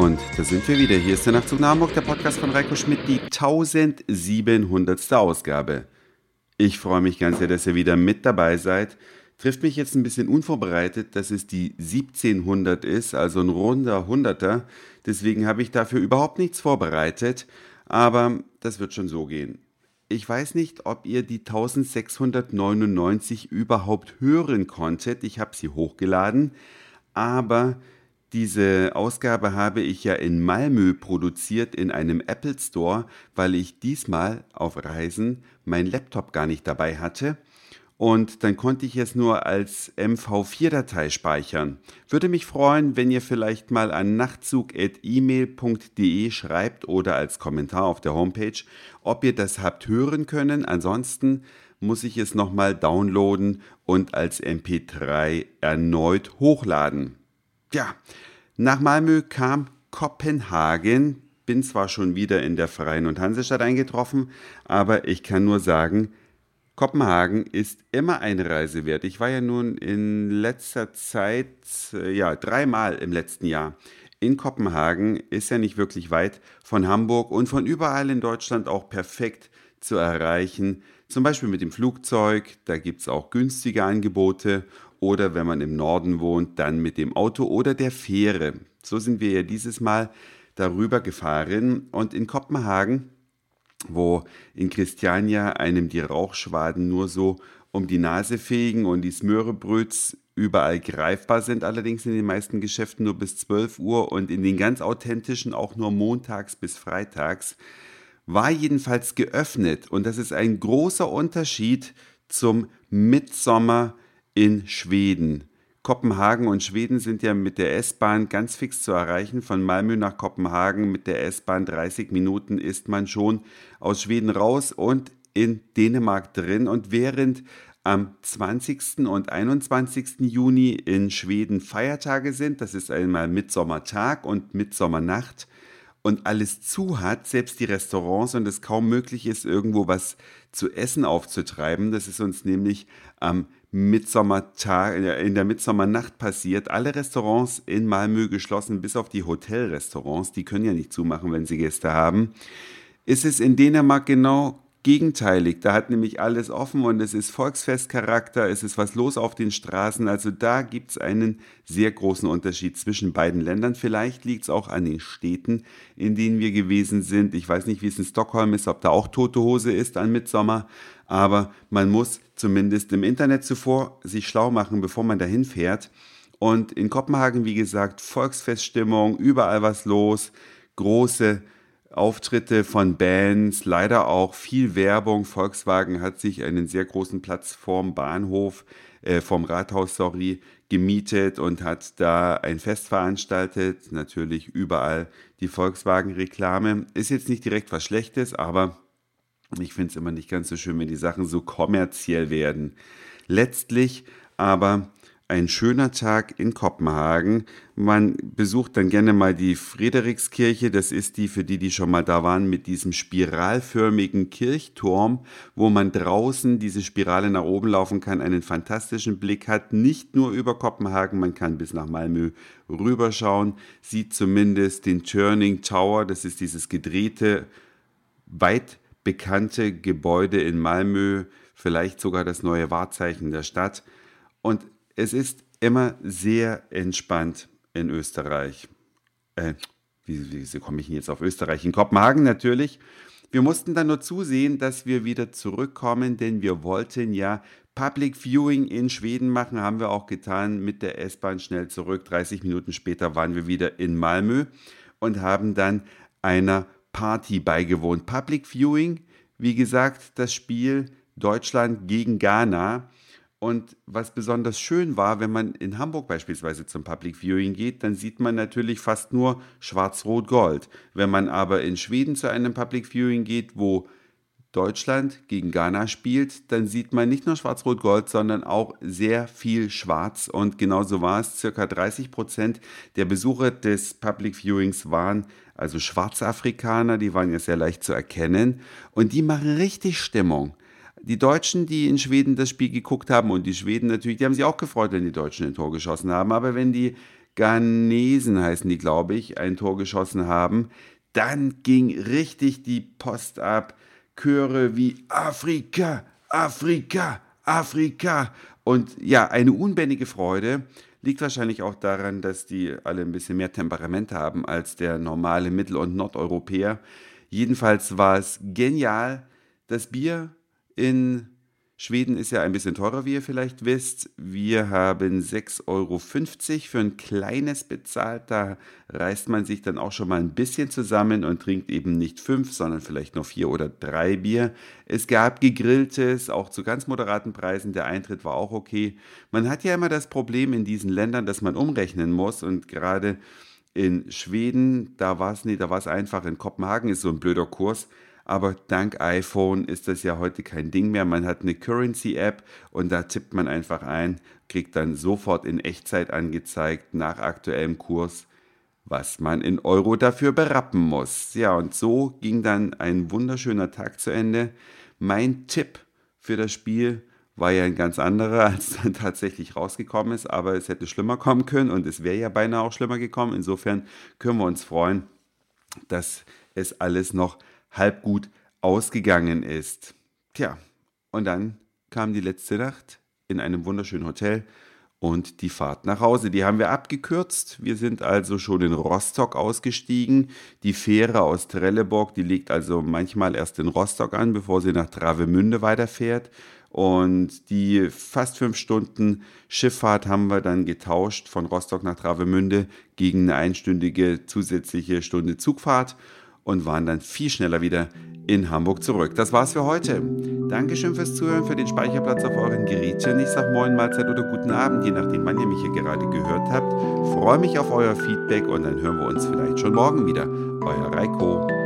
Und da sind wir wieder. Hier ist der Nachtzug nach Hamburg, der Podcast von Reiko Schmidt, die 1700. Ausgabe. Ich freue mich ganz sehr, dass ihr wieder mit dabei seid. Trifft mich jetzt ein bisschen unvorbereitet, dass es die 1700 ist, also ein runder Hunderter. Deswegen habe ich dafür überhaupt nichts vorbereitet. Aber das wird schon so gehen. Ich weiß nicht, ob ihr die 1699 überhaupt hören konntet. Ich habe sie hochgeladen. Aber diese Ausgabe habe ich ja in Malmö produziert in einem Apple Store, weil ich diesmal auf Reisen mein Laptop gar nicht dabei hatte. Und dann konnte ich es nur als MV4-Datei speichern. Würde mich freuen, wenn ihr vielleicht mal an nachtzug.email.de schreibt oder als Kommentar auf der Homepage, ob ihr das habt hören können. Ansonsten muss ich es nochmal downloaden und als MP3 erneut hochladen. Ja, nach Malmö kam Kopenhagen. Bin zwar schon wieder in der Freien und Hansestadt eingetroffen, aber ich kann nur sagen, Kopenhagen ist immer eine Reise wert. Ich war ja nun in letzter Zeit, äh, ja, dreimal im letzten Jahr in Kopenhagen. Ist ja nicht wirklich weit von Hamburg und von überall in Deutschland auch perfekt zu erreichen. Zum Beispiel mit dem Flugzeug, da gibt es auch günstige Angebote oder wenn man im Norden wohnt, dann mit dem Auto oder der Fähre. So sind wir ja dieses Mal darüber gefahren und in Kopenhagen, wo in Christiania einem die Rauchschwaden nur so um die Nase fegen und die Smörebröts überall greifbar sind, allerdings in den meisten Geschäften nur bis 12 Uhr und in den ganz authentischen auch nur montags bis freitags, war jedenfalls geöffnet und das ist ein großer Unterschied zum Mitsommer in Schweden. Kopenhagen und Schweden sind ja mit der S-Bahn ganz fix zu erreichen. Von Malmö nach Kopenhagen mit der S-Bahn 30 Minuten ist man schon aus Schweden raus und in Dänemark drin. Und während am 20. und 21. Juni in Schweden Feiertage sind, das ist einmal Mitsommertag und Mitsommernacht, und alles zu hat, selbst die Restaurants und es kaum möglich ist, irgendwo was zu essen aufzutreiben. Das ist uns nämlich am Mitsommertag, in der Mitsommernacht passiert. Alle Restaurants in Malmö geschlossen, bis auf die Hotelrestaurants. Die können ja nicht zumachen, wenn sie Gäste haben. Ist es in Dänemark genau gegenteilig. Da hat nämlich alles offen und es ist Volksfestcharakter, es ist was los auf den Straßen. Also da gibt es einen sehr großen Unterschied zwischen beiden Ländern. Vielleicht liegt es auch an den Städten, in denen wir gewesen sind. Ich weiß nicht, wie es in Stockholm ist, ob da auch tote Hose ist an Mitsommer. Aber man muss zumindest im Internet zuvor sich schlau machen, bevor man dahin fährt. Und in Kopenhagen, wie gesagt, Volksfeststimmung, überall was los, große Auftritte von Bands, leider auch viel Werbung. Volkswagen hat sich einen sehr großen Platz vorm Bahnhof, äh, vom Rathaus, sorry, gemietet und hat da ein Fest veranstaltet. Natürlich überall die Volkswagen-Reklame. Ist jetzt nicht direkt was Schlechtes, aber ich finde es immer nicht ganz so schön, wenn die Sachen so kommerziell werden. Letztlich aber ein schöner Tag in Kopenhagen. Man besucht dann gerne mal die Friederikskirche. Das ist die, für die, die schon mal da waren, mit diesem spiralförmigen Kirchturm, wo man draußen diese Spirale nach oben laufen kann, einen fantastischen Blick hat. Nicht nur über Kopenhagen, man kann bis nach Malmö rüberschauen, sieht zumindest den Turning Tower. Das ist dieses gedrehte, weit bekannte Gebäude in Malmö, vielleicht sogar das neue Wahrzeichen der Stadt. Und es ist immer sehr entspannt in Österreich. Äh, wie, wie, komme ich jetzt auf Österreich? In Kopenhagen natürlich. Wir mussten dann nur zusehen, dass wir wieder zurückkommen, denn wir wollten ja Public Viewing in Schweden machen, haben wir auch getan mit der S-Bahn schnell zurück. 30 Minuten später waren wir wieder in Malmö und haben dann einer Party beigewohnt. Public Viewing, wie gesagt, das Spiel Deutschland gegen Ghana. Und was besonders schön war, wenn man in Hamburg beispielsweise zum Public Viewing geht, dann sieht man natürlich fast nur Schwarz-Rot-Gold. Wenn man aber in Schweden zu einem Public Viewing geht, wo Deutschland gegen Ghana spielt, dann sieht man nicht nur Schwarz-Rot-Gold, sondern auch sehr viel Schwarz. Und genauso war es. Circa 30 Prozent der Besucher des Public Viewings waren also Schwarzafrikaner, die waren ja sehr leicht zu erkennen. Und die machen richtig Stimmung die Deutschen, die in Schweden das Spiel geguckt haben und die Schweden natürlich, die haben sich auch gefreut, wenn die Deutschen ein Tor geschossen haben. Aber wenn die Ghanesen heißen die, glaube ich, ein Tor geschossen haben. Dann ging richtig die Post ab. Chöre wie Afrika, Afrika, Afrika. Und ja, eine unbändige Freude. Liegt wahrscheinlich auch daran, dass die alle ein bisschen mehr Temperament haben als der normale Mittel- und Nordeuropäer. Jedenfalls war es genial. Das Bier in Schweden ist ja ein bisschen teurer, wie ihr vielleicht wisst. Wir haben 6,50 Euro für ein kleines bezahlt. Da reißt man sich dann auch schon mal ein bisschen zusammen und trinkt eben nicht fünf, sondern vielleicht nur vier oder drei Bier. Es gab gegrilltes, auch zu ganz moderaten Preisen. Der Eintritt war auch okay. Man hat ja immer das Problem in diesen Ländern, dass man umrechnen muss und gerade in Schweden, da war es nicht, da war es einfach. In Kopenhagen ist so ein blöder Kurs aber dank iPhone ist das ja heute kein Ding mehr. Man hat eine Currency-App und da tippt man einfach ein, kriegt dann sofort in Echtzeit angezeigt, nach aktuellem Kurs, was man in Euro dafür berappen muss. Ja, und so ging dann ein wunderschöner Tag zu Ende. Mein Tipp für das Spiel war ja ein ganz anderer, als dann tatsächlich rausgekommen ist, aber es hätte schlimmer kommen können und es wäre ja beinahe auch schlimmer gekommen. Insofern können wir uns freuen, dass es alles noch halb gut ausgegangen ist. Tja, und dann kam die letzte Nacht in einem wunderschönen Hotel und die Fahrt nach Hause. Die haben wir abgekürzt. Wir sind also schon in Rostock ausgestiegen. Die Fähre aus Trelleborg, die liegt also manchmal erst in Rostock an, bevor sie nach Travemünde weiterfährt. Und die fast fünf Stunden Schifffahrt haben wir dann getauscht von Rostock nach Travemünde gegen eine einstündige zusätzliche Stunde Zugfahrt und waren dann viel schneller wieder in Hamburg zurück. Das war's für heute. Dankeschön fürs Zuhören, für den Speicherplatz auf euren Geräten. Ich sag Moin, Mahlzeit oder guten Abend, je nachdem, wann ihr mich hier gerade gehört habt. Freue mich auf euer Feedback und dann hören wir uns vielleicht schon morgen wieder. Euer Reiko.